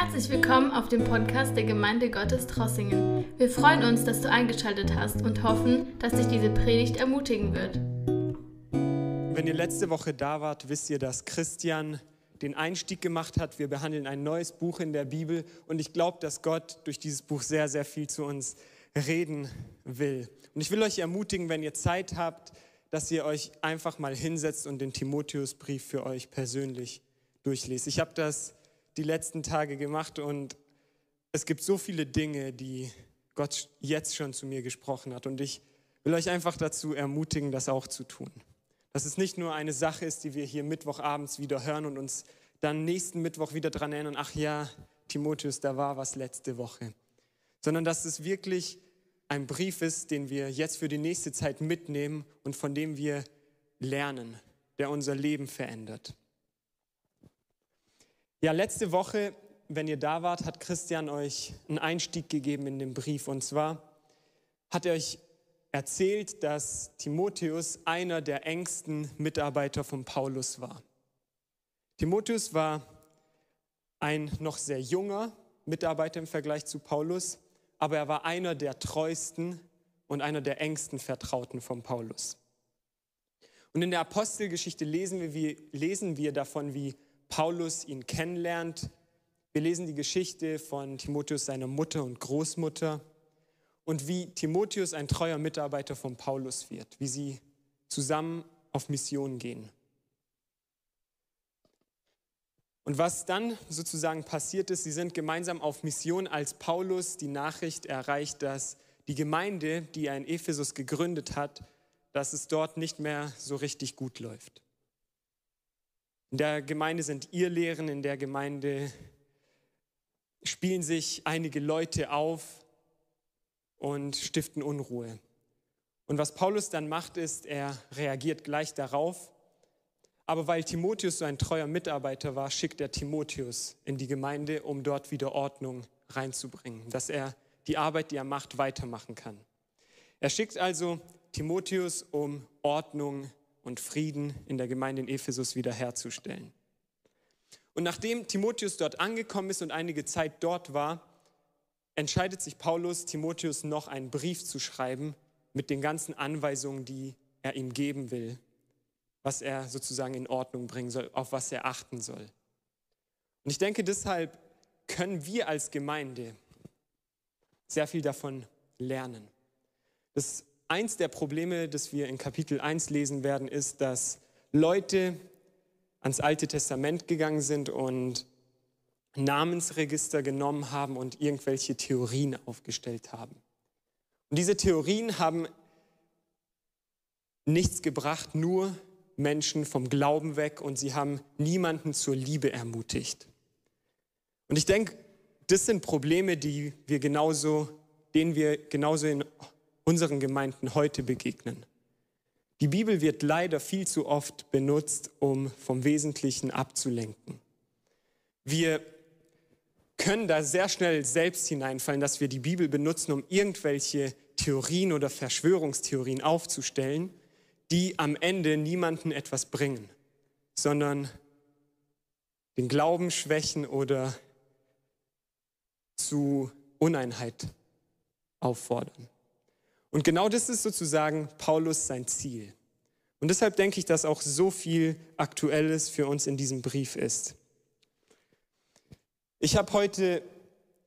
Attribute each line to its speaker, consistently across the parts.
Speaker 1: Herzlich willkommen auf dem Podcast der Gemeinde Gottes Trossingen. Wir freuen uns, dass du eingeschaltet hast und hoffen, dass dich diese Predigt ermutigen wird.
Speaker 2: Wenn ihr letzte Woche da wart, wisst ihr, dass Christian den Einstieg gemacht hat. Wir behandeln ein neues Buch in der Bibel und ich glaube, dass Gott durch dieses Buch sehr, sehr viel zu uns reden will. Und ich will euch ermutigen, wenn ihr Zeit habt, dass ihr euch einfach mal hinsetzt und den Timotheusbrief für euch persönlich durchlest. Ich habe das die letzten Tage gemacht und es gibt so viele Dinge, die Gott jetzt schon zu mir gesprochen hat. Und ich will euch einfach dazu ermutigen, das auch zu tun. Dass es nicht nur eine Sache ist, die wir hier Mittwochabends wieder hören und uns dann nächsten Mittwoch wieder daran erinnern, ach ja, Timotheus, da war was letzte Woche. Sondern dass es wirklich ein Brief ist, den wir jetzt für die nächste Zeit mitnehmen und von dem wir lernen, der unser Leben verändert. Ja, letzte Woche, wenn ihr da wart, hat Christian euch einen Einstieg gegeben in den Brief. Und zwar hat er euch erzählt, dass Timotheus einer der engsten Mitarbeiter von Paulus war. Timotheus war ein noch sehr junger Mitarbeiter im Vergleich zu Paulus, aber er war einer der treuesten und einer der engsten Vertrauten von Paulus. Und in der Apostelgeschichte lesen wir, wie, lesen wir davon, wie Paulus ihn kennenlernt. Wir lesen die Geschichte von Timotheus, seiner Mutter und Großmutter und wie Timotheus ein treuer Mitarbeiter von Paulus wird, wie sie zusammen auf Mission gehen. Und was dann sozusagen passiert ist, sie sind gemeinsam auf Mission, als Paulus die Nachricht erreicht, dass die Gemeinde, die er in Ephesus gegründet hat, dass es dort nicht mehr so richtig gut läuft. In der Gemeinde sind Irrlehren, in der Gemeinde spielen sich einige Leute auf und stiften Unruhe. Und was Paulus dann macht, ist, er reagiert gleich darauf. Aber weil Timotheus so ein treuer Mitarbeiter war, schickt er Timotheus in die Gemeinde, um dort wieder Ordnung reinzubringen, dass er die Arbeit, die er macht, weitermachen kann. Er schickt also Timotheus, um Ordnung und Frieden in der Gemeinde in Ephesus wiederherzustellen. Und nachdem Timotheus dort angekommen ist und einige Zeit dort war, entscheidet sich Paulus, Timotheus noch einen Brief zu schreiben mit den ganzen Anweisungen, die er ihm geben will, was er sozusagen in Ordnung bringen soll, auf was er achten soll. Und ich denke, deshalb können wir als Gemeinde sehr viel davon lernen. Das eins der Probleme, das wir in Kapitel 1 lesen werden, ist, dass Leute ans Alte Testament gegangen sind und Namensregister genommen haben und irgendwelche Theorien aufgestellt haben. Und diese Theorien haben nichts gebracht, nur Menschen vom Glauben weg und sie haben niemanden zur Liebe ermutigt. Und ich denke, das sind Probleme, die wir genauso, denen wir genauso in unseren Gemeinden heute begegnen. Die Bibel wird leider viel zu oft benutzt, um vom Wesentlichen abzulenken. Wir können da sehr schnell selbst hineinfallen, dass wir die Bibel benutzen, um irgendwelche Theorien oder Verschwörungstheorien aufzustellen, die am Ende niemanden etwas bringen, sondern den Glauben schwächen oder zu Uneinheit auffordern. Und genau das ist sozusagen Paulus sein Ziel. Und deshalb denke ich, dass auch so viel Aktuelles für uns in diesem Brief ist. Ich habe heute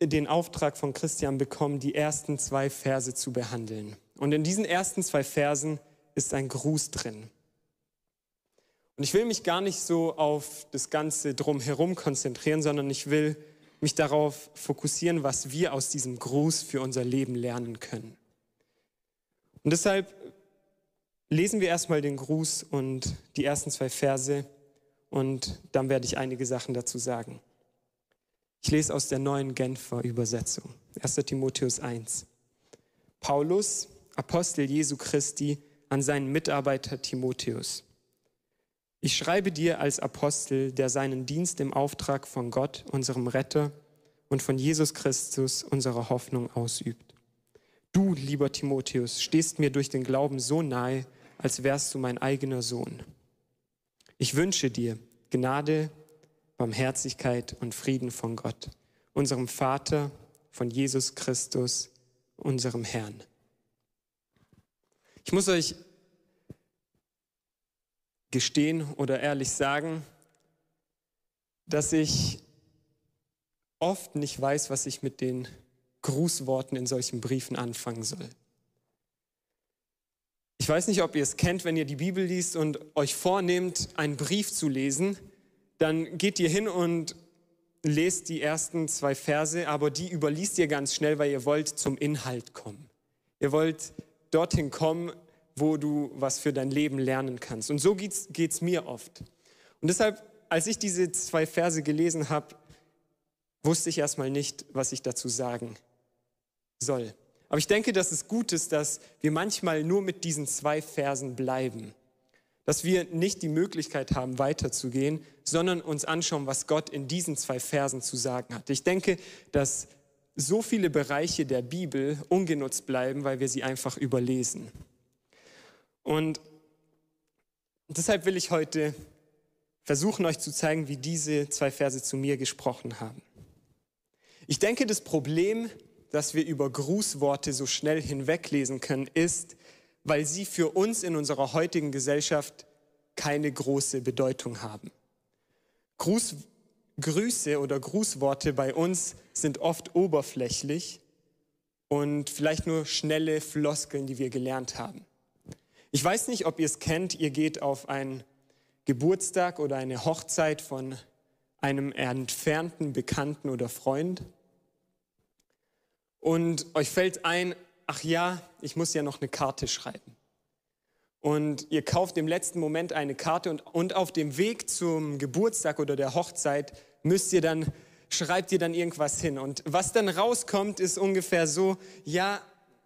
Speaker 2: den Auftrag von Christian bekommen, die ersten zwei Verse zu behandeln. Und in diesen ersten zwei Versen ist ein Gruß drin. Und ich will mich gar nicht so auf das Ganze drumherum konzentrieren, sondern ich will mich darauf fokussieren, was wir aus diesem Gruß für unser Leben lernen können. Und deshalb lesen wir erstmal den Gruß und die ersten zwei Verse und dann werde ich einige Sachen dazu sagen. Ich lese aus der neuen Genfer Übersetzung, 1 Timotheus 1. Paulus, Apostel Jesu Christi, an seinen Mitarbeiter Timotheus. Ich schreibe dir als Apostel, der seinen Dienst im Auftrag von Gott, unserem Retter, und von Jesus Christus, unserer Hoffnung, ausübt. Du, lieber Timotheus, stehst mir durch den Glauben so nahe, als wärst du mein eigener Sohn. Ich wünsche dir Gnade, Barmherzigkeit und Frieden von Gott, unserem Vater, von Jesus Christus, unserem Herrn. Ich muss euch gestehen oder ehrlich sagen, dass ich oft nicht weiß, was ich mit den Grußworten in solchen Briefen anfangen soll. Ich weiß nicht, ob ihr es kennt, wenn ihr die Bibel liest und euch vornehmt, einen Brief zu lesen, dann geht ihr hin und lest die ersten zwei Verse, aber die überliest ihr ganz schnell, weil ihr wollt zum Inhalt kommen. Ihr wollt dorthin kommen, wo du was für dein Leben lernen kannst. Und so geht es mir oft. Und deshalb, als ich diese zwei Verse gelesen habe, wusste ich erstmal nicht, was ich dazu sagen soll. Aber ich denke, dass es gut ist, dass wir manchmal nur mit diesen zwei Versen bleiben. Dass wir nicht die Möglichkeit haben, weiterzugehen, sondern uns anschauen, was Gott in diesen zwei Versen zu sagen hat. Ich denke, dass so viele Bereiche der Bibel ungenutzt bleiben, weil wir sie einfach überlesen. Und deshalb will ich heute versuchen, euch zu zeigen, wie diese zwei Verse zu mir gesprochen haben. Ich denke, das Problem, dass wir über Grußworte so schnell hinweglesen können, ist, weil sie für uns in unserer heutigen Gesellschaft keine große Bedeutung haben. Gruß, Grüße oder Grußworte bei uns sind oft oberflächlich und vielleicht nur schnelle Floskeln, die wir gelernt haben. Ich weiß nicht, ob ihr es kennt, ihr geht auf einen Geburtstag oder eine Hochzeit von einem entfernten Bekannten oder Freund und euch fällt ein, ach ja, ich muss ja noch eine Karte schreiben. Und ihr kauft im letzten Moment eine Karte und, und auf dem Weg zum Geburtstag oder der Hochzeit müsst ihr dann, schreibt ihr dann irgendwas hin. Und was dann rauskommt, ist ungefähr so, ja,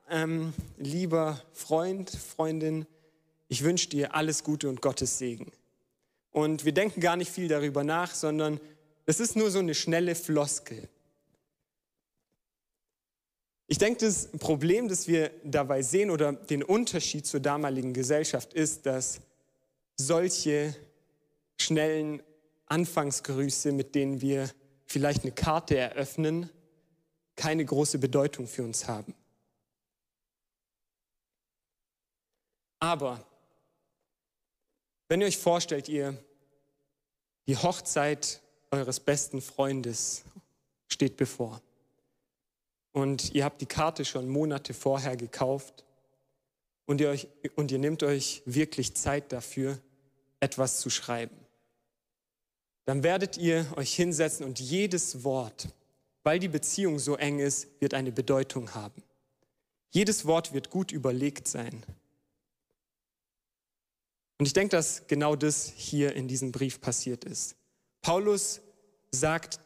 Speaker 2: ähm, lieber Freund, Freundin, ich wünsche dir alles Gute und Gottes Segen. Und wir denken gar nicht viel darüber nach, sondern es ist nur so eine schnelle Floskel. Ich denke, das Problem, das wir dabei sehen oder den Unterschied zur damaligen Gesellschaft ist, dass solche schnellen Anfangsgrüße, mit denen wir vielleicht eine Karte eröffnen, keine große Bedeutung für uns haben. Aber wenn ihr euch vorstellt, ihr die Hochzeit eures besten Freundes steht bevor und ihr habt die Karte schon Monate vorher gekauft und ihr, euch, und ihr nehmt euch wirklich Zeit dafür, etwas zu schreiben. Dann werdet ihr euch hinsetzen und jedes Wort, weil die Beziehung so eng ist, wird eine Bedeutung haben. Jedes Wort wird gut überlegt sein. Und ich denke, dass genau das hier in diesem Brief passiert ist. Paulus sagt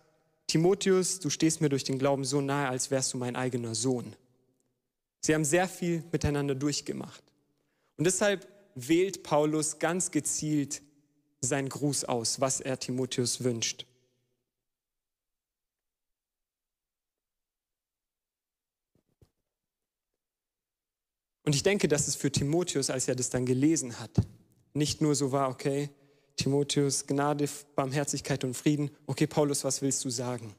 Speaker 2: Timotheus, du stehst mir durch den Glauben so nahe, als wärst du mein eigener Sohn. Sie haben sehr viel miteinander durchgemacht. Und deshalb wählt Paulus ganz gezielt seinen Gruß aus, was er Timotheus wünscht. Und ich denke, dass es für Timotheus, als er das dann gelesen hat, nicht nur so war, okay, Timotheus, Gnade, Barmherzigkeit und Frieden. Okay, Paulus, was willst du sagen?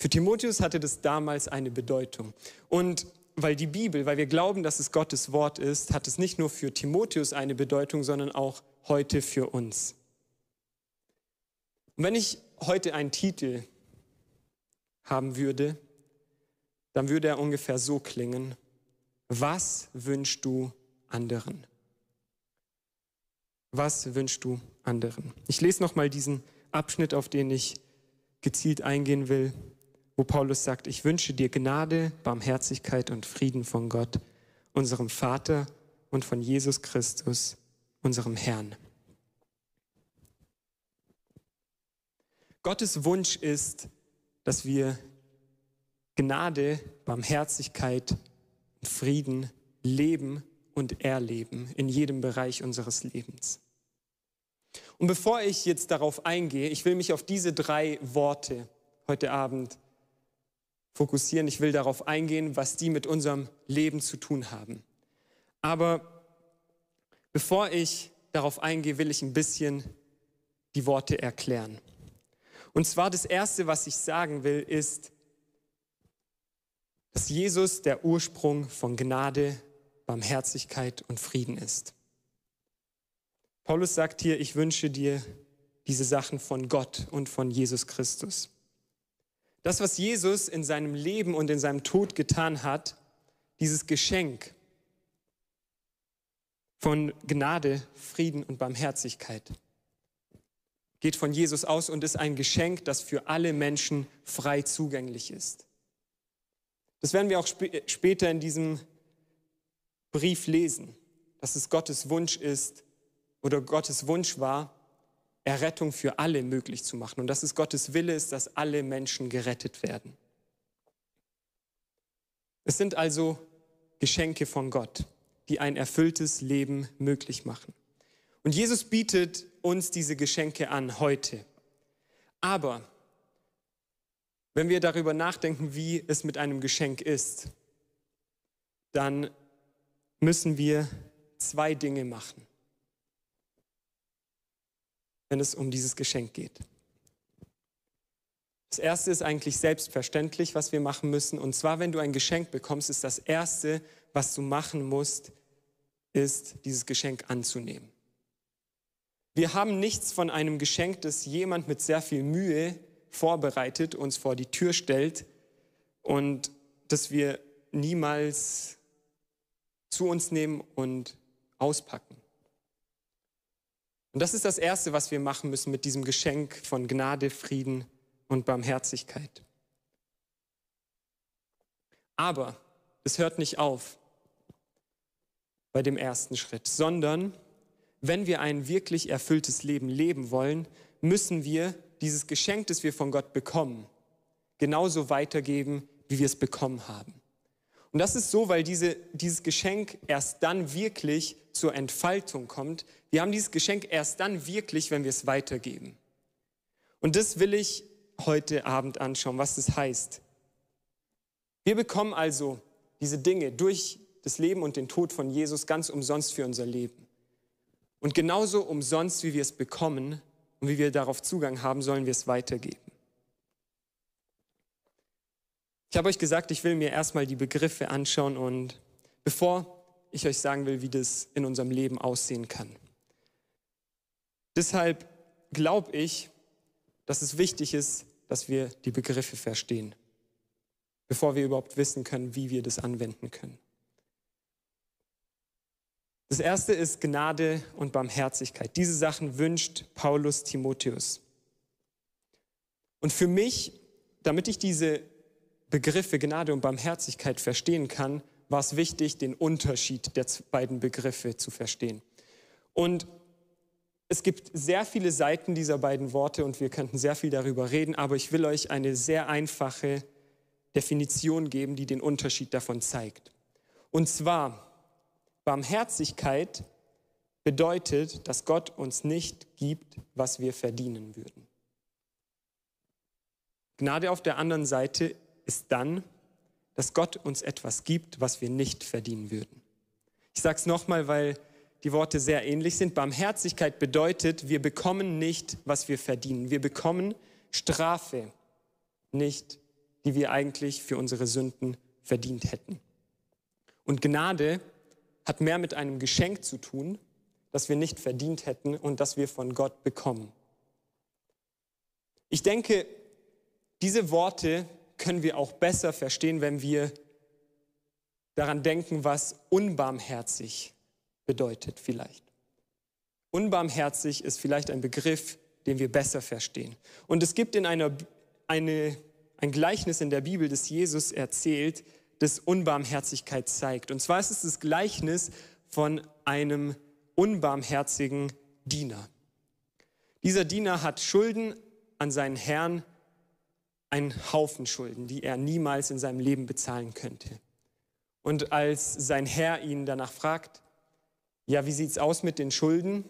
Speaker 2: Für Timotheus hatte das damals eine Bedeutung. Und weil die Bibel, weil wir glauben, dass es Gottes Wort ist, hat es nicht nur für Timotheus eine Bedeutung, sondern auch heute für uns. Und wenn ich heute einen Titel haben würde, dann würde er ungefähr so klingen, was wünschst du anderen? Was wünschst du anderen? Ich lese nochmal diesen Abschnitt, auf den ich gezielt eingehen will, wo Paulus sagt, ich wünsche dir Gnade, Barmherzigkeit und Frieden von Gott, unserem Vater und von Jesus Christus, unserem Herrn. Gottes Wunsch ist, dass wir Gnade, Barmherzigkeit und Frieden leben und erleben in jedem Bereich unseres Lebens. Und bevor ich jetzt darauf eingehe, ich will mich auf diese drei Worte heute Abend fokussieren. Ich will darauf eingehen, was die mit unserem Leben zu tun haben. Aber bevor ich darauf eingehe, will ich ein bisschen die Worte erklären. Und zwar das Erste, was ich sagen will, ist, dass Jesus der Ursprung von Gnade, Barmherzigkeit und Frieden ist. Paulus sagt hier, ich wünsche dir diese Sachen von Gott und von Jesus Christus. Das, was Jesus in seinem Leben und in seinem Tod getan hat, dieses Geschenk von Gnade, Frieden und Barmherzigkeit, geht von Jesus aus und ist ein Geschenk, das für alle Menschen frei zugänglich ist. Das werden wir auch sp später in diesem Brief lesen, dass es Gottes Wunsch ist oder Gottes Wunsch war, Errettung für alle möglich zu machen und dass es Gottes Wille ist, dass alle Menschen gerettet werden. Es sind also Geschenke von Gott, die ein erfülltes Leben möglich machen. Und Jesus bietet uns diese Geschenke an heute. Aber wenn wir darüber nachdenken, wie es mit einem Geschenk ist, dann müssen wir zwei Dinge machen wenn es um dieses Geschenk geht. Das erste ist eigentlich selbstverständlich, was wir machen müssen. Und zwar, wenn du ein Geschenk bekommst, ist das erste, was du machen musst, ist, dieses Geschenk anzunehmen. Wir haben nichts von einem Geschenk, das jemand mit sehr viel Mühe vorbereitet, uns vor die Tür stellt und das wir niemals zu uns nehmen und auspacken. Und das ist das Erste, was wir machen müssen mit diesem Geschenk von Gnade, Frieden und Barmherzigkeit. Aber es hört nicht auf bei dem ersten Schritt, sondern wenn wir ein wirklich erfülltes Leben leben wollen, müssen wir dieses Geschenk, das wir von Gott bekommen, genauso weitergeben, wie wir es bekommen haben. Und das ist so, weil diese, dieses Geschenk erst dann wirklich zur Entfaltung kommt. Wir haben dieses Geschenk erst dann wirklich, wenn wir es weitergeben. Und das will ich heute Abend anschauen, was das heißt. Wir bekommen also diese Dinge durch das Leben und den Tod von Jesus ganz umsonst für unser Leben. Und genauso umsonst, wie wir es bekommen und wie wir darauf Zugang haben, sollen wir es weitergeben. Ich habe euch gesagt, ich will mir erstmal die Begriffe anschauen und bevor ich euch sagen will, wie das in unserem Leben aussehen kann. Deshalb glaube ich, dass es wichtig ist, dass wir die Begriffe verstehen, bevor wir überhaupt wissen können, wie wir das anwenden können. Das erste ist Gnade und Barmherzigkeit. Diese Sachen wünscht Paulus Timotheus. Und für mich, damit ich diese Begriffe Gnade und Barmherzigkeit verstehen kann, war es wichtig, den Unterschied der beiden Begriffe zu verstehen. Und es gibt sehr viele Seiten dieser beiden Worte und wir könnten sehr viel darüber reden, aber ich will euch eine sehr einfache Definition geben, die den Unterschied davon zeigt. Und zwar, Barmherzigkeit bedeutet, dass Gott uns nicht gibt, was wir verdienen würden. Gnade auf der anderen Seite ist dann, dass Gott uns etwas gibt, was wir nicht verdienen würden. Ich sage es nochmal, weil die Worte sehr ähnlich sind. Barmherzigkeit bedeutet, wir bekommen nicht, was wir verdienen. Wir bekommen Strafe nicht, die wir eigentlich für unsere Sünden verdient hätten. Und Gnade hat mehr mit einem Geschenk zu tun, das wir nicht verdient hätten und das wir von Gott bekommen. Ich denke, diese Worte können wir auch besser verstehen, wenn wir daran denken, was unbarmherzig bedeutet vielleicht. Unbarmherzig ist vielleicht ein Begriff, den wir besser verstehen. Und es gibt in einer, eine, ein Gleichnis in der Bibel, das Jesus erzählt, das Unbarmherzigkeit zeigt. Und zwar ist es das Gleichnis von einem unbarmherzigen Diener. Dieser Diener hat Schulden an seinen Herrn einen Haufen Schulden, die er niemals in seinem Leben bezahlen könnte. Und als sein Herr ihn danach fragt, ja, wie sieht's aus mit den Schulden,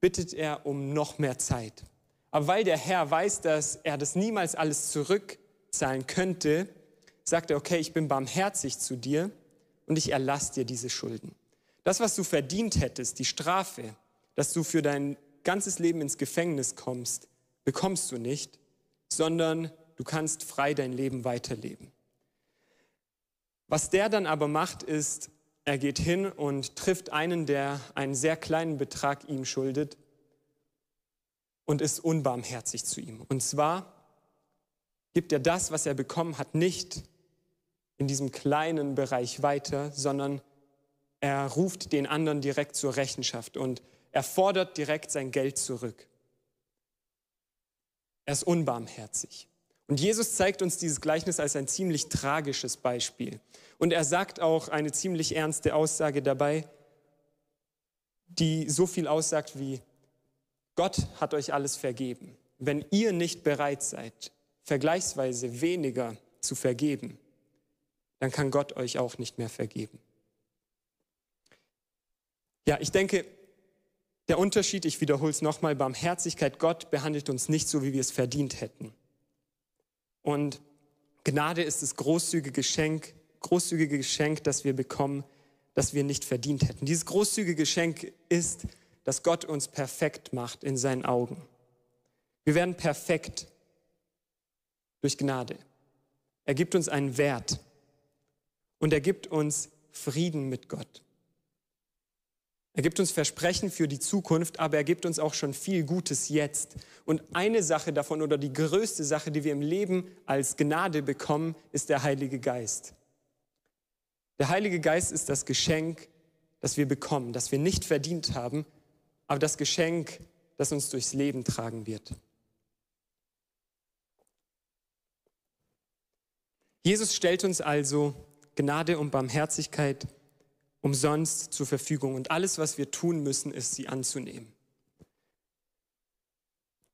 Speaker 2: bittet er um noch mehr Zeit. Aber weil der Herr weiß, dass er das niemals alles zurückzahlen könnte, sagt er, okay, ich bin barmherzig zu dir und ich erlasse dir diese Schulden. Das, was du verdient hättest, die Strafe, dass du für dein ganzes Leben ins Gefängnis kommst, bekommst du nicht, sondern du kannst frei dein Leben weiterleben. Was der dann aber macht, ist, er geht hin und trifft einen, der einen sehr kleinen Betrag ihm schuldet und ist unbarmherzig zu ihm. Und zwar gibt er das, was er bekommen hat, nicht in diesem kleinen Bereich weiter, sondern er ruft den anderen direkt zur Rechenschaft und er fordert direkt sein Geld zurück. Er ist unbarmherzig. Und Jesus zeigt uns dieses Gleichnis als ein ziemlich tragisches Beispiel. Und er sagt auch eine ziemlich ernste Aussage dabei, die so viel aussagt wie, Gott hat euch alles vergeben. Wenn ihr nicht bereit seid, vergleichsweise weniger zu vergeben, dann kann Gott euch auch nicht mehr vergeben. Ja, ich denke, der Unterschied, ich wiederhole es nochmal, Barmherzigkeit, Gott behandelt uns nicht so, wie wir es verdient hätten. Und Gnade ist das großzügige Geschenk, großzügige Geschenk, das wir bekommen, das wir nicht verdient hätten. Dieses großzügige Geschenk ist, dass Gott uns perfekt macht in seinen Augen. Wir werden perfekt durch Gnade. Er gibt uns einen Wert und er gibt uns Frieden mit Gott. Er gibt uns Versprechen für die Zukunft, aber er gibt uns auch schon viel Gutes jetzt. Und eine Sache davon oder die größte Sache, die wir im Leben als Gnade bekommen, ist der Heilige Geist. Der Heilige Geist ist das Geschenk, das wir bekommen, das wir nicht verdient haben, aber das Geschenk, das uns durchs Leben tragen wird. Jesus stellt uns also Gnade und Barmherzigkeit umsonst zur Verfügung und alles, was wir tun müssen, ist, sie anzunehmen.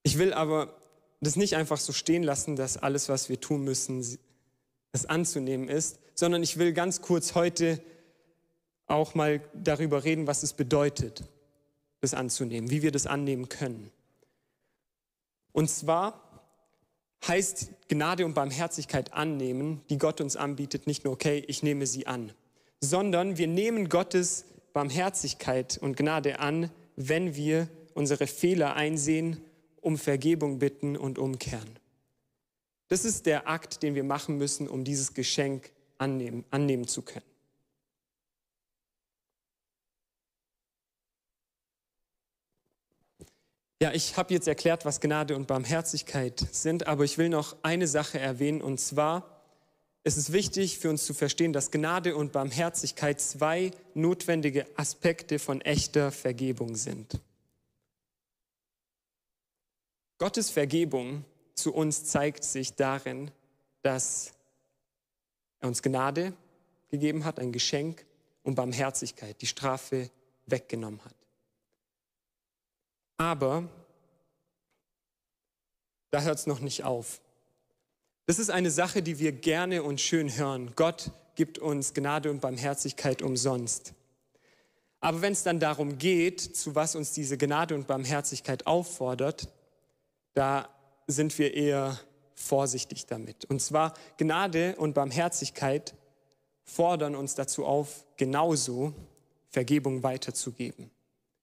Speaker 2: Ich will aber das nicht einfach so stehen lassen, dass alles, was wir tun müssen, es anzunehmen ist, sondern ich will ganz kurz heute auch mal darüber reden, was es bedeutet, das anzunehmen, wie wir das annehmen können. Und zwar heißt Gnade und Barmherzigkeit annehmen, die Gott uns anbietet, nicht nur, okay, ich nehme sie an, sondern wir nehmen Gottes Barmherzigkeit und Gnade an, wenn wir unsere Fehler einsehen, um Vergebung bitten und umkehren. Das ist der Akt, den wir machen müssen, um dieses Geschenk annehmen, annehmen zu können. Ja, ich habe jetzt erklärt, was Gnade und Barmherzigkeit sind, aber ich will noch eine Sache erwähnen, und zwar ist es wichtig für uns zu verstehen, dass Gnade und Barmherzigkeit zwei notwendige Aspekte von echter Vergebung sind. Gottes Vergebung zu uns zeigt sich darin, dass er uns Gnade gegeben hat, ein Geschenk und Barmherzigkeit, die Strafe weggenommen hat. Aber da hört es noch nicht auf. Das ist eine Sache, die wir gerne und schön hören. Gott gibt uns Gnade und Barmherzigkeit umsonst. Aber wenn es dann darum geht, zu was uns diese Gnade und Barmherzigkeit auffordert, da sind wir eher vorsichtig damit. Und zwar Gnade und Barmherzigkeit fordern uns dazu auf, genauso Vergebung weiterzugeben,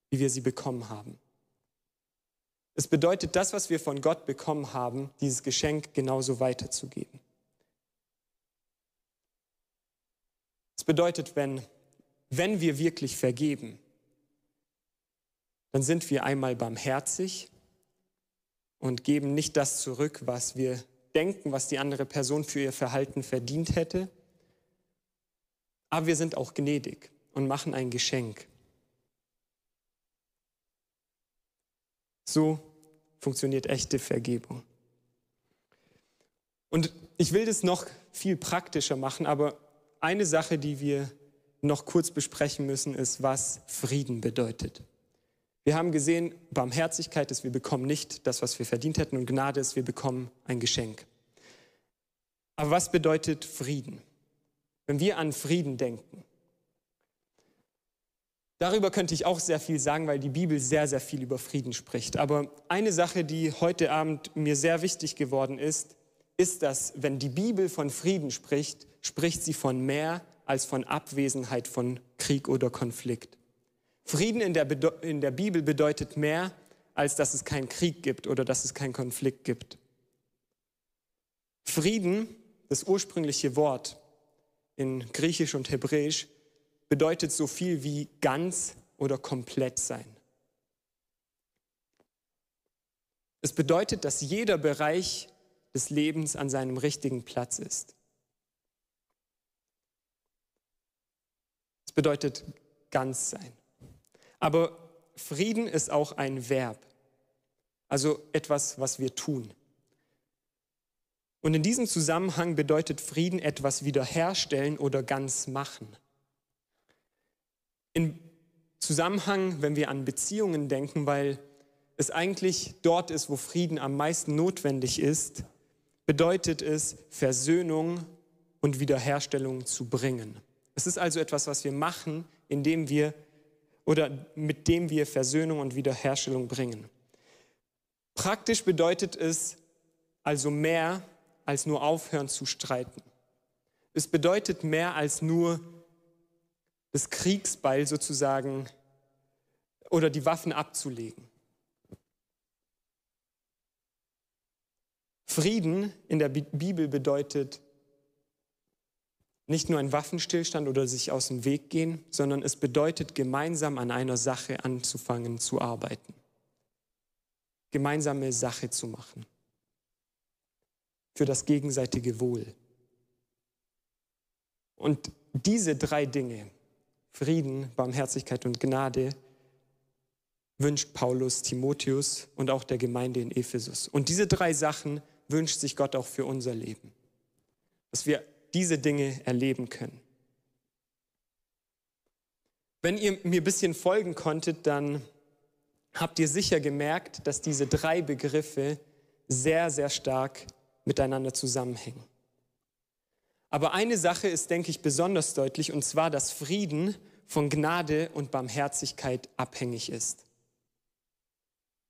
Speaker 2: wie wir sie bekommen haben. Es bedeutet, das, was wir von Gott bekommen haben, dieses Geschenk genauso weiterzugeben. Es bedeutet, wenn, wenn wir wirklich vergeben, dann sind wir einmal barmherzig und geben nicht das zurück, was wir denken, was die andere Person für ihr Verhalten verdient hätte. Aber wir sind auch gnädig und machen ein Geschenk. So funktioniert echte Vergebung. Und ich will das noch viel praktischer machen, aber eine Sache, die wir noch kurz besprechen müssen, ist, was Frieden bedeutet. Wir haben gesehen, Barmherzigkeit ist, wir bekommen nicht das, was wir verdient hätten, und Gnade ist, wir bekommen ein Geschenk. Aber was bedeutet Frieden? Wenn wir an Frieden denken, Darüber könnte ich auch sehr viel sagen, weil die Bibel sehr, sehr viel über Frieden spricht. Aber eine Sache, die heute Abend mir sehr wichtig geworden ist, ist, dass wenn die Bibel von Frieden spricht, spricht sie von mehr als von Abwesenheit von Krieg oder Konflikt. Frieden in der, in der Bibel bedeutet mehr, als dass es keinen Krieg gibt oder dass es keinen Konflikt gibt. Frieden, das ursprüngliche Wort in Griechisch und Hebräisch, bedeutet so viel wie ganz oder komplett sein. Es bedeutet, dass jeder Bereich des Lebens an seinem richtigen Platz ist. Es bedeutet ganz sein. Aber Frieden ist auch ein Verb, also etwas, was wir tun. Und in diesem Zusammenhang bedeutet Frieden etwas wiederherstellen oder ganz machen. Im Zusammenhang, wenn wir an Beziehungen denken, weil es eigentlich dort ist, wo Frieden am meisten notwendig ist, bedeutet es, Versöhnung und Wiederherstellung zu bringen. Es ist also etwas, was wir machen, indem wir oder mit dem wir Versöhnung und Wiederherstellung bringen. Praktisch bedeutet es also mehr als nur aufhören zu streiten. Es bedeutet mehr als nur das Kriegsbeil sozusagen oder die Waffen abzulegen. Frieden in der Bibel bedeutet nicht nur ein Waffenstillstand oder sich aus dem Weg gehen, sondern es bedeutet gemeinsam an einer Sache anzufangen zu arbeiten. Gemeinsame Sache zu machen für das gegenseitige Wohl. Und diese drei Dinge, Frieden, Barmherzigkeit und Gnade, wünscht Paulus Timotheus und auch der Gemeinde in Ephesus. Und diese drei Sachen wünscht sich Gott auch für unser Leben, dass wir diese Dinge erleben können. Wenn ihr mir ein bisschen folgen konntet, dann habt ihr sicher gemerkt, dass diese drei Begriffe sehr, sehr stark miteinander zusammenhängen. Aber eine Sache ist, denke ich, besonders deutlich, und zwar, dass Frieden von Gnade und Barmherzigkeit abhängig ist.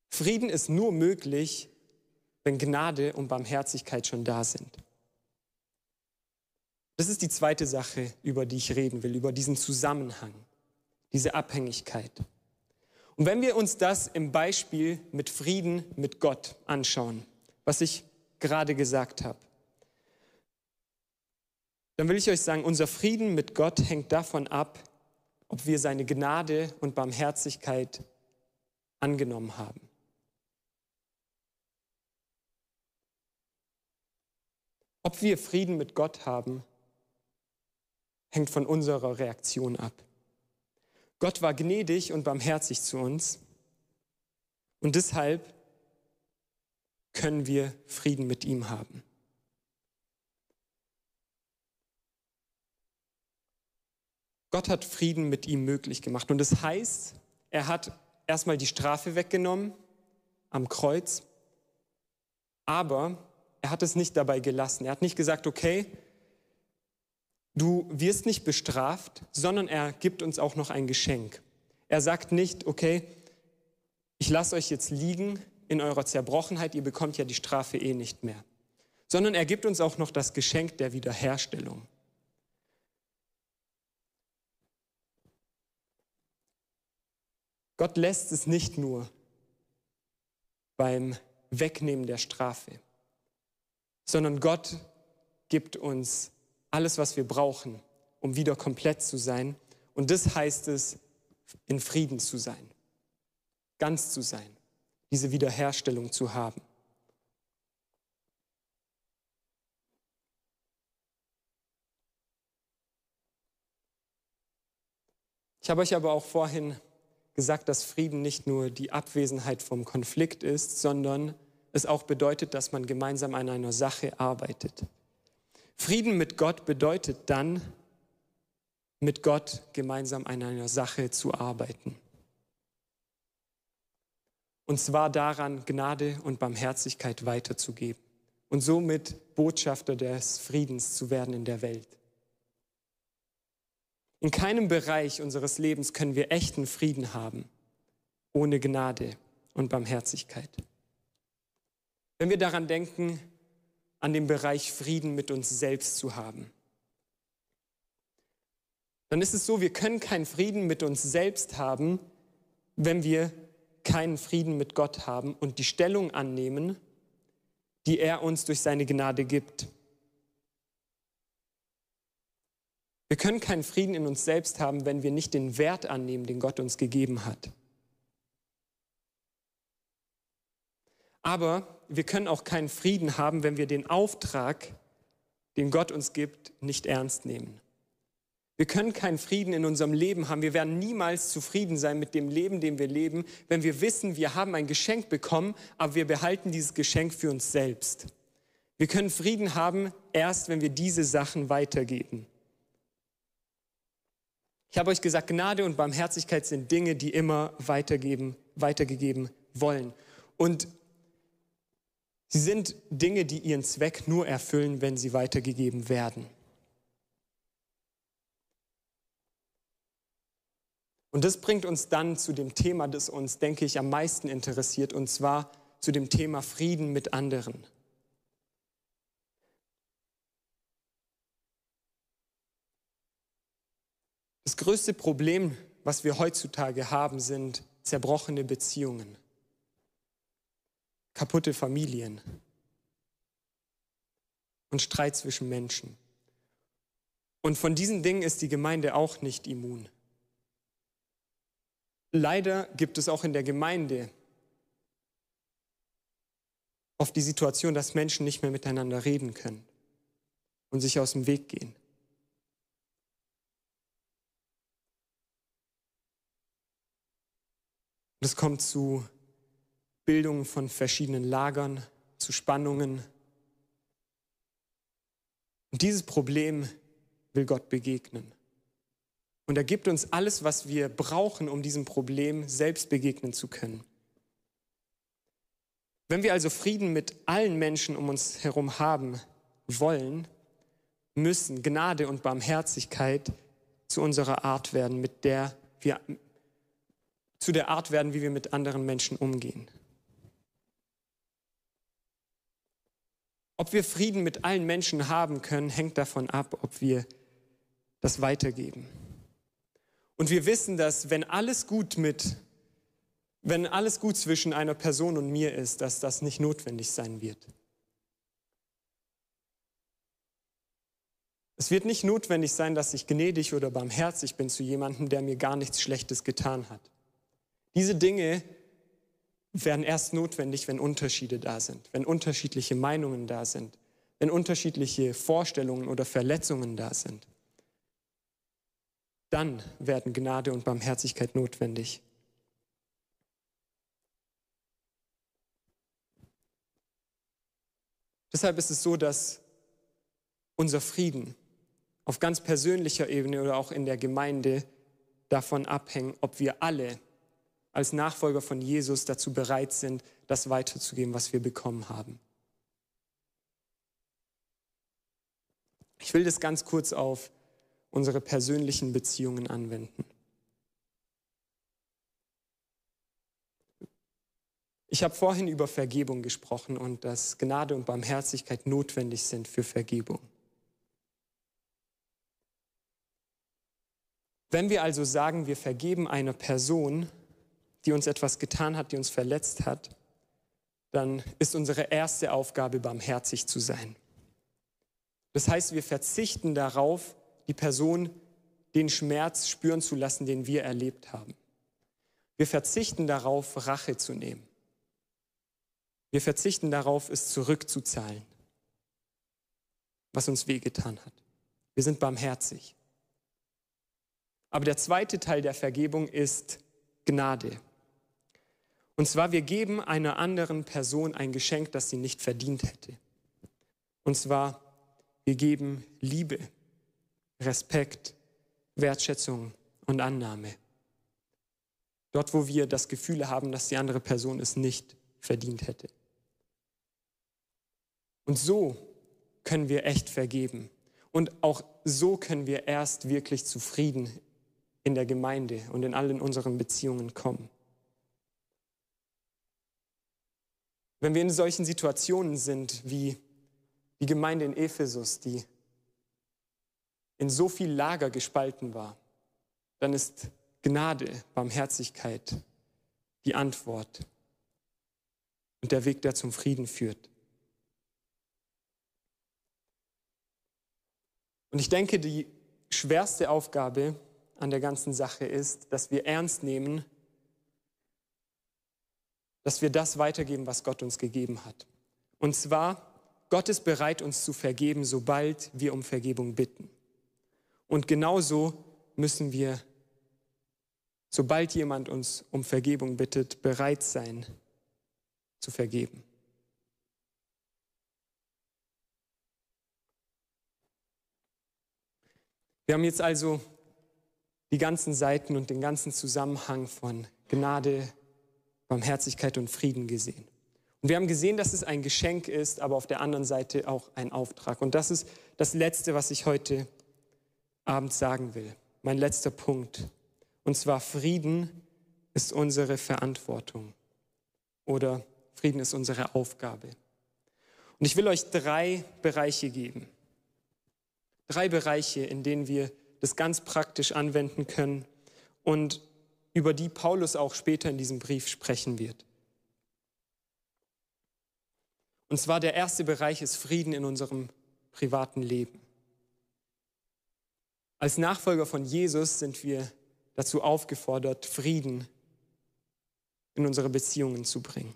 Speaker 2: Frieden ist nur möglich, wenn Gnade und Barmherzigkeit schon da sind. Das ist die zweite Sache, über die ich reden will, über diesen Zusammenhang, diese Abhängigkeit. Und wenn wir uns das im Beispiel mit Frieden mit Gott anschauen, was ich gerade gesagt habe, dann will ich euch sagen, unser Frieden mit Gott hängt davon ab, ob wir seine Gnade und Barmherzigkeit angenommen haben. Ob wir Frieden mit Gott haben, hängt von unserer Reaktion ab. Gott war gnädig und barmherzig zu uns und deshalb können wir Frieden mit ihm haben. Gott hat Frieden mit ihm möglich gemacht. Und das heißt, er hat erstmal die Strafe weggenommen am Kreuz, aber er hat es nicht dabei gelassen. Er hat nicht gesagt, okay, du wirst nicht bestraft, sondern er gibt uns auch noch ein Geschenk. Er sagt nicht, okay, ich lasse euch jetzt liegen, in eurer Zerbrochenheit, ihr bekommt ja die Strafe eh nicht mehr. Sondern er gibt uns auch noch das Geschenk der Wiederherstellung. Gott lässt es nicht nur beim Wegnehmen der Strafe, sondern Gott gibt uns alles, was wir brauchen, um wieder komplett zu sein. Und das heißt es, in Frieden zu sein, ganz zu sein diese Wiederherstellung zu haben. Ich habe euch aber auch vorhin gesagt, dass Frieden nicht nur die Abwesenheit vom Konflikt ist, sondern es auch bedeutet, dass man gemeinsam an einer Sache arbeitet. Frieden mit Gott bedeutet dann, mit Gott gemeinsam an einer Sache zu arbeiten. Und zwar daran, Gnade und Barmherzigkeit weiterzugeben und somit Botschafter des Friedens zu werden in der Welt. In keinem Bereich unseres Lebens können wir echten Frieden haben ohne Gnade und Barmherzigkeit. Wenn wir daran denken, an den Bereich Frieden mit uns selbst zu haben, dann ist es so, wir können keinen Frieden mit uns selbst haben, wenn wir keinen Frieden mit Gott haben und die Stellung annehmen, die er uns durch seine Gnade gibt. Wir können keinen Frieden in uns selbst haben, wenn wir nicht den Wert annehmen, den Gott uns gegeben hat. Aber wir können auch keinen Frieden haben, wenn wir den Auftrag, den Gott uns gibt, nicht ernst nehmen. Wir können keinen Frieden in unserem Leben haben. Wir werden niemals zufrieden sein mit dem Leben, dem wir leben, wenn wir wissen, wir haben ein Geschenk bekommen, aber wir behalten dieses Geschenk für uns selbst. Wir können Frieden haben erst, wenn wir diese Sachen weitergeben. Ich habe euch gesagt, Gnade und Barmherzigkeit sind Dinge, die immer weitergeben, weitergegeben wollen. Und sie sind Dinge, die ihren Zweck nur erfüllen, wenn sie weitergegeben werden. Und das bringt uns dann zu dem Thema, das uns, denke ich, am meisten interessiert, und zwar zu dem Thema Frieden mit anderen. Das größte Problem, was wir heutzutage haben, sind zerbrochene Beziehungen, kaputte Familien und Streit zwischen Menschen. Und von diesen Dingen ist die Gemeinde auch nicht immun. Leider gibt es auch in der Gemeinde oft die Situation, dass Menschen nicht mehr miteinander reden können und sich aus dem Weg gehen. Und es kommt zu Bildungen von verschiedenen Lagern, zu Spannungen. Und dieses Problem will Gott begegnen. Und er gibt uns alles, was wir brauchen, um diesem Problem selbst begegnen zu können. Wenn wir also Frieden mit allen Menschen um uns herum haben wollen, müssen Gnade und Barmherzigkeit zu unserer Art werden, mit der wir zu der Art werden, wie wir mit anderen Menschen umgehen. Ob wir Frieden mit allen Menschen haben können, hängt davon ab, ob wir das weitergeben. Und wir wissen, dass wenn alles gut mit, wenn alles gut zwischen einer Person und mir ist, dass das nicht notwendig sein wird. Es wird nicht notwendig sein, dass ich gnädig oder barmherzig bin zu jemandem, der mir gar nichts Schlechtes getan hat. Diese Dinge werden erst notwendig, wenn Unterschiede da sind, wenn unterschiedliche Meinungen da sind, wenn unterschiedliche Vorstellungen oder Verletzungen da sind. Dann werden Gnade und Barmherzigkeit notwendig. Deshalb ist es so, dass unser Frieden auf ganz persönlicher Ebene oder auch in der Gemeinde davon abhängt, ob wir alle als Nachfolger von Jesus dazu bereit sind, das weiterzugeben, was wir bekommen haben. Ich will das ganz kurz auf unsere persönlichen Beziehungen anwenden. Ich habe vorhin über Vergebung gesprochen und dass Gnade und Barmherzigkeit notwendig sind für Vergebung. Wenn wir also sagen, wir vergeben einer Person, die uns etwas getan hat, die uns verletzt hat, dann ist unsere erste Aufgabe, barmherzig zu sein. Das heißt, wir verzichten darauf, die Person den Schmerz spüren zu lassen, den wir erlebt haben. Wir verzichten darauf, Rache zu nehmen. Wir verzichten darauf, es zurückzuzahlen, was uns wehgetan hat. Wir sind barmherzig. Aber der zweite Teil der Vergebung ist Gnade. Und zwar, wir geben einer anderen Person ein Geschenk, das sie nicht verdient hätte. Und zwar, wir geben Liebe, Respekt, Wertschätzung und Annahme. Dort, wo wir das Gefühl haben, dass die andere Person es nicht verdient hätte. Und so können wir echt vergeben. Und auch so können wir erst wirklich zufrieden in der Gemeinde und in allen unseren Beziehungen kommen. Wenn wir in solchen Situationen sind wie die Gemeinde in Ephesus, die in so viel Lager gespalten war, dann ist Gnade, Barmherzigkeit die Antwort und der Weg, der zum Frieden führt. Und ich denke, die schwerste Aufgabe an der ganzen Sache ist, dass wir ernst nehmen, dass wir das weitergeben, was Gott uns gegeben hat. Und zwar, Gott ist bereit, uns zu vergeben, sobald wir um Vergebung bitten. Und genauso müssen wir, sobald jemand uns um Vergebung bittet, bereit sein zu vergeben. Wir haben jetzt also die ganzen Seiten und den ganzen Zusammenhang von Gnade, Barmherzigkeit und Frieden gesehen. Und wir haben gesehen, dass es ein Geschenk ist, aber auf der anderen Seite auch ein Auftrag. Und das ist das Letzte, was ich heute Abend sagen will. Mein letzter Punkt. Und zwar Frieden ist unsere Verantwortung. Oder Frieden ist unsere Aufgabe. Und ich will euch drei Bereiche geben. Drei Bereiche, in denen wir das ganz praktisch anwenden können und über die Paulus auch später in diesem Brief sprechen wird. Und zwar der erste Bereich ist Frieden in unserem privaten Leben. Als Nachfolger von Jesus sind wir dazu aufgefordert, Frieden in unsere Beziehungen zu bringen.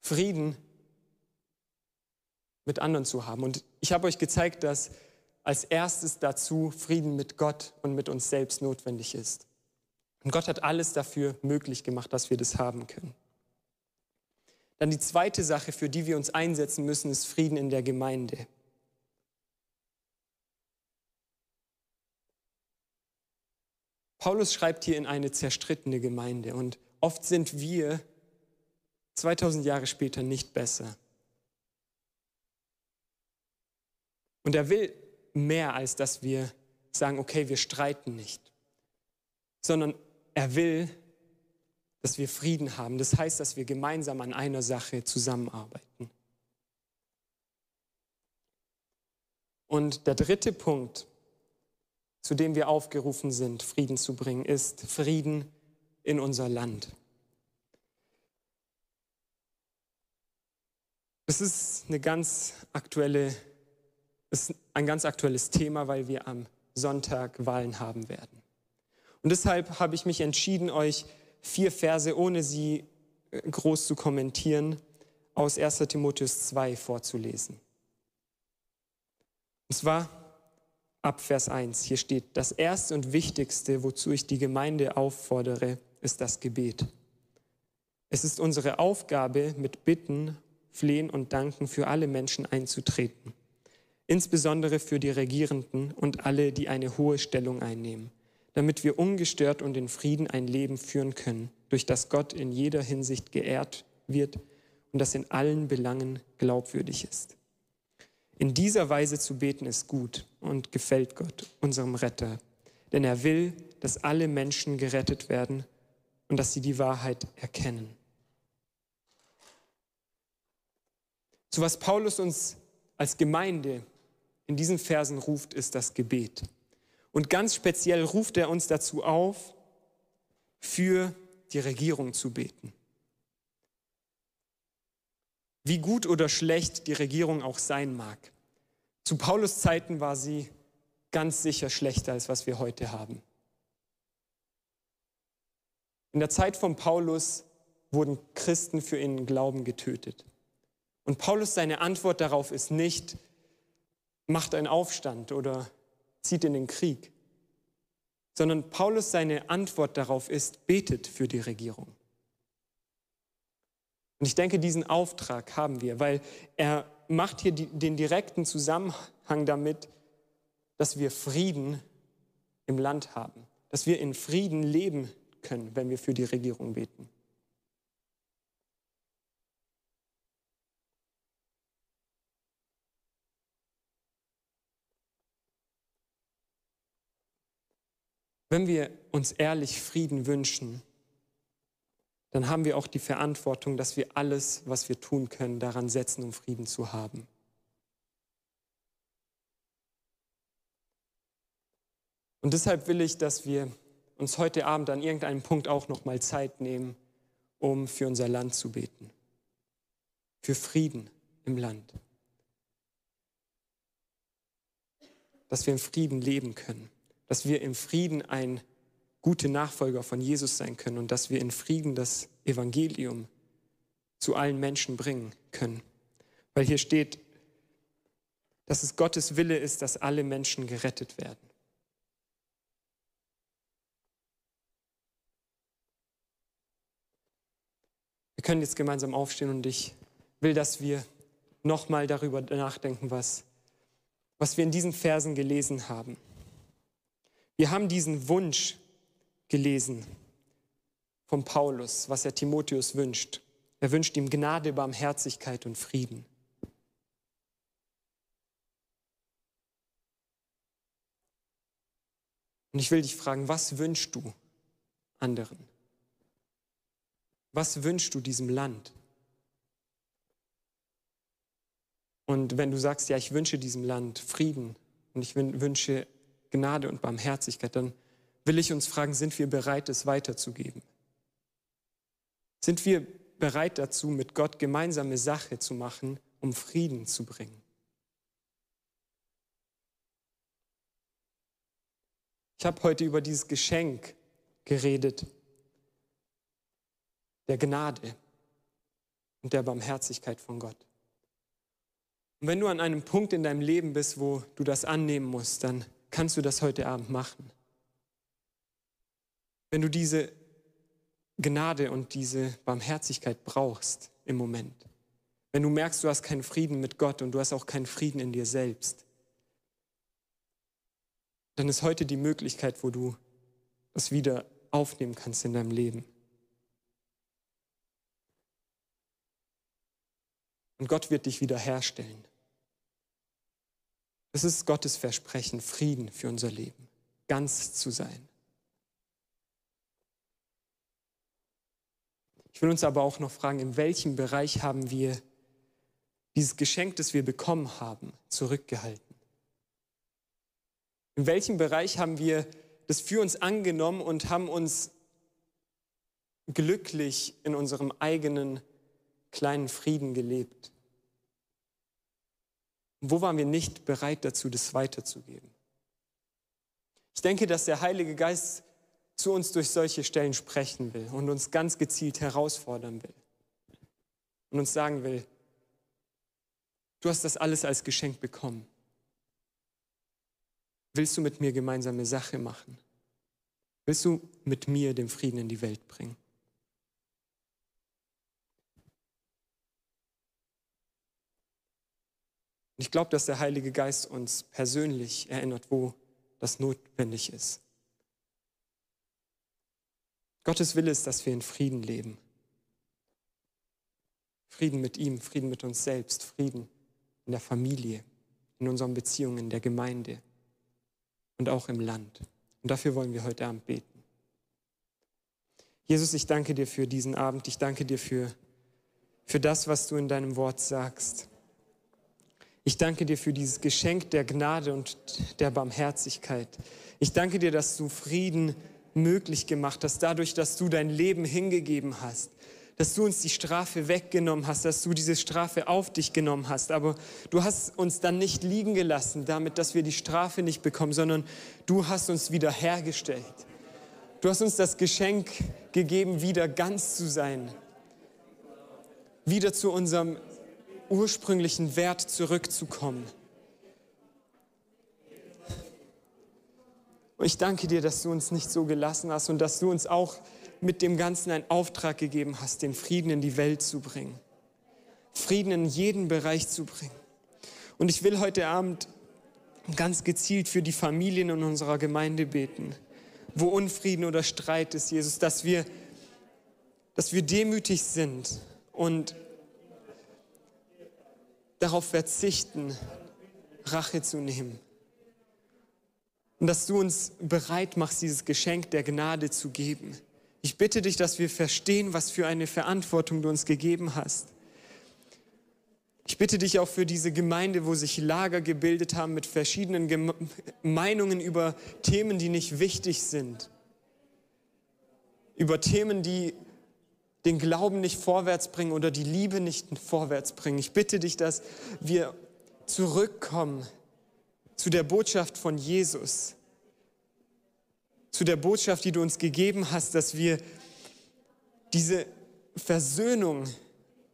Speaker 2: Frieden mit anderen zu haben. Und ich habe euch gezeigt, dass als erstes dazu Frieden mit Gott und mit uns selbst notwendig ist. Und Gott hat alles dafür möglich gemacht, dass wir das haben können. Dann die zweite Sache, für die wir uns einsetzen müssen, ist Frieden in der Gemeinde. Paulus schreibt hier in eine zerstrittene Gemeinde und oft sind wir 2000 Jahre später nicht besser. Und er will mehr, als dass wir sagen, okay, wir streiten nicht, sondern er will, dass wir Frieden haben. Das heißt, dass wir gemeinsam an einer Sache zusammenarbeiten. Und der dritte Punkt, zu dem wir aufgerufen sind, Frieden zu bringen, ist Frieden in unser Land. Es ist eine ganz aktuelle ist ein ganz aktuelles Thema, weil wir am Sonntag Wahlen haben werden. Und deshalb habe ich mich entschieden, euch vier Verse, ohne sie äh, groß zu kommentieren, aus 1 Timotheus 2 vorzulesen. Und zwar ab Vers 1. Hier steht, das Erste und Wichtigste, wozu ich die Gemeinde auffordere, ist das Gebet. Es ist unsere Aufgabe, mit Bitten, Flehen und Danken für alle Menschen einzutreten insbesondere für die Regierenden und alle, die eine hohe Stellung einnehmen, damit wir ungestört und in Frieden ein Leben führen können, durch das Gott in jeder Hinsicht geehrt wird und das in allen Belangen glaubwürdig ist. In dieser Weise zu beten ist gut und gefällt Gott, unserem Retter, denn er will, dass alle Menschen gerettet werden und dass sie die Wahrheit erkennen. So was Paulus uns als Gemeinde in diesen Versen ruft, ist das Gebet. Und ganz speziell ruft er uns dazu auf, für die Regierung zu beten. Wie gut oder schlecht die Regierung auch sein mag. Zu Paulus Zeiten war sie ganz sicher schlechter als was wir heute haben. In der Zeit von Paulus wurden Christen für ihren Glauben getötet. Und Paulus seine Antwort darauf ist nicht, macht einen Aufstand oder zieht in den Krieg, sondern Paulus seine Antwort darauf ist, betet für die Regierung. Und ich denke, diesen Auftrag haben wir, weil er macht hier die, den direkten Zusammenhang damit, dass wir Frieden im Land haben, dass wir in Frieden leben können, wenn wir für die Regierung beten. Wenn wir uns ehrlich Frieden wünschen, dann haben wir auch die Verantwortung, dass wir alles, was wir tun können, daran setzen, um Frieden zu haben. Und deshalb will ich, dass wir uns heute Abend an irgendeinem Punkt auch noch mal Zeit nehmen, um für unser Land zu beten. Für Frieden im Land. dass wir im Frieden leben können, dass wir im Frieden ein gute Nachfolger von Jesus sein können und dass wir in Frieden das Evangelium zu allen Menschen bringen können. Weil hier steht, dass es Gottes Wille ist, dass alle Menschen gerettet werden. Wir können jetzt gemeinsam aufstehen und ich will, dass wir nochmal darüber nachdenken, was, was wir in diesen Versen gelesen haben. Wir haben diesen Wunsch gelesen von Paulus, was er Timotheus wünscht. Er wünscht ihm Gnade, Barmherzigkeit und Frieden. Und ich will dich fragen, was wünschst du anderen? Was wünschst du diesem Land? Und wenn du sagst, ja, ich wünsche diesem Land Frieden und ich wünsche Gnade und Barmherzigkeit, dann will ich uns fragen, sind wir bereit, es weiterzugeben? Sind wir bereit dazu, mit Gott gemeinsame Sache zu machen, um Frieden zu bringen? Ich habe heute über dieses Geschenk geredet, der Gnade und der Barmherzigkeit von Gott. Und wenn du an einem Punkt in deinem Leben bist, wo du das annehmen musst, dann kannst du das heute Abend machen. Wenn du diese Gnade und diese Barmherzigkeit brauchst im Moment, wenn du merkst, du hast keinen Frieden mit Gott und du hast auch keinen Frieden in dir selbst, dann ist heute die Möglichkeit, wo du das wieder aufnehmen kannst in deinem Leben. Und Gott wird dich wiederherstellen. Das ist Gottes Versprechen, Frieden für unser Leben, ganz zu sein. Ich will uns aber auch noch fragen, in welchem Bereich haben wir dieses Geschenk, das wir bekommen haben, zurückgehalten? In welchem Bereich haben wir das für uns angenommen und haben uns glücklich in unserem eigenen kleinen Frieden gelebt? Wo waren wir nicht bereit dazu, das weiterzugeben? Ich denke, dass der Heilige Geist zu uns durch solche Stellen sprechen will und uns ganz gezielt herausfordern will und uns sagen will, du hast das alles als Geschenk bekommen. Willst du mit mir gemeinsame Sache machen? Willst du mit mir den Frieden in die Welt bringen? Ich glaube, dass der Heilige Geist uns persönlich erinnert, wo das notwendig ist. Gottes Wille ist, dass wir in Frieden leben. Frieden mit ihm, Frieden mit uns selbst, Frieden in der Familie, in unseren Beziehungen, in der Gemeinde und auch im Land. Und dafür wollen wir heute Abend beten. Jesus, ich danke dir für diesen Abend. Ich danke dir für, für das, was du in deinem Wort sagst. Ich danke dir für dieses Geschenk der Gnade und der Barmherzigkeit. Ich danke dir, dass du Frieden möglich gemacht hast, dadurch, dass du dein Leben hingegeben hast, dass du uns die Strafe weggenommen hast, dass du diese Strafe auf dich genommen hast. Aber du hast uns dann nicht liegen gelassen, damit, dass wir die Strafe nicht bekommen, sondern du hast uns wiederhergestellt. Du hast uns das Geschenk gegeben, wieder ganz zu sein, wieder zu unserem ursprünglichen Wert zurückzukommen. Und ich danke dir, dass du uns nicht so gelassen hast und dass du uns auch mit dem Ganzen einen Auftrag gegeben hast, den Frieden in die Welt zu bringen. Frieden in jeden Bereich zu bringen. Und ich will heute Abend ganz gezielt für die Familien in unserer Gemeinde beten, wo Unfrieden oder Streit ist, Jesus, dass wir, dass wir demütig sind und darauf verzichten, Rache zu nehmen. Und dass du uns bereit machst, dieses Geschenk der Gnade zu geben. Ich bitte dich, dass wir verstehen, was für eine Verantwortung du uns gegeben hast. Ich bitte dich auch für diese Gemeinde, wo sich Lager gebildet haben mit verschiedenen Geme Meinungen über Themen, die nicht wichtig sind. Über Themen, die den Glauben nicht vorwärts bringen oder die Liebe nicht vorwärts bringen. Ich bitte dich, dass wir zurückkommen zu der Botschaft von Jesus, zu der Botschaft, die du uns gegeben hast, dass wir diese Versöhnung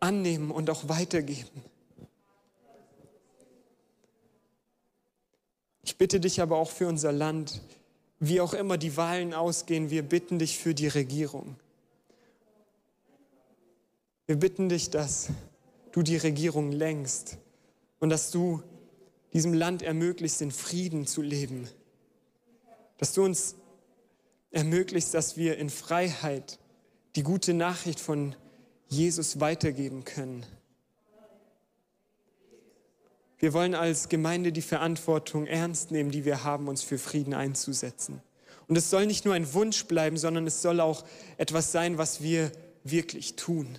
Speaker 2: annehmen und auch weitergeben. Ich bitte dich aber auch für unser Land, wie auch immer die Wahlen ausgehen, wir bitten dich für die Regierung. Wir bitten dich, dass du die Regierung lenkst und dass du diesem Land ermöglichst, in Frieden zu leben. Dass du uns ermöglichst, dass wir in Freiheit die gute Nachricht von Jesus weitergeben können. Wir wollen als Gemeinde die Verantwortung ernst nehmen, die wir haben, uns für Frieden einzusetzen. Und es soll nicht nur ein Wunsch bleiben, sondern es soll auch etwas sein, was wir wirklich tun.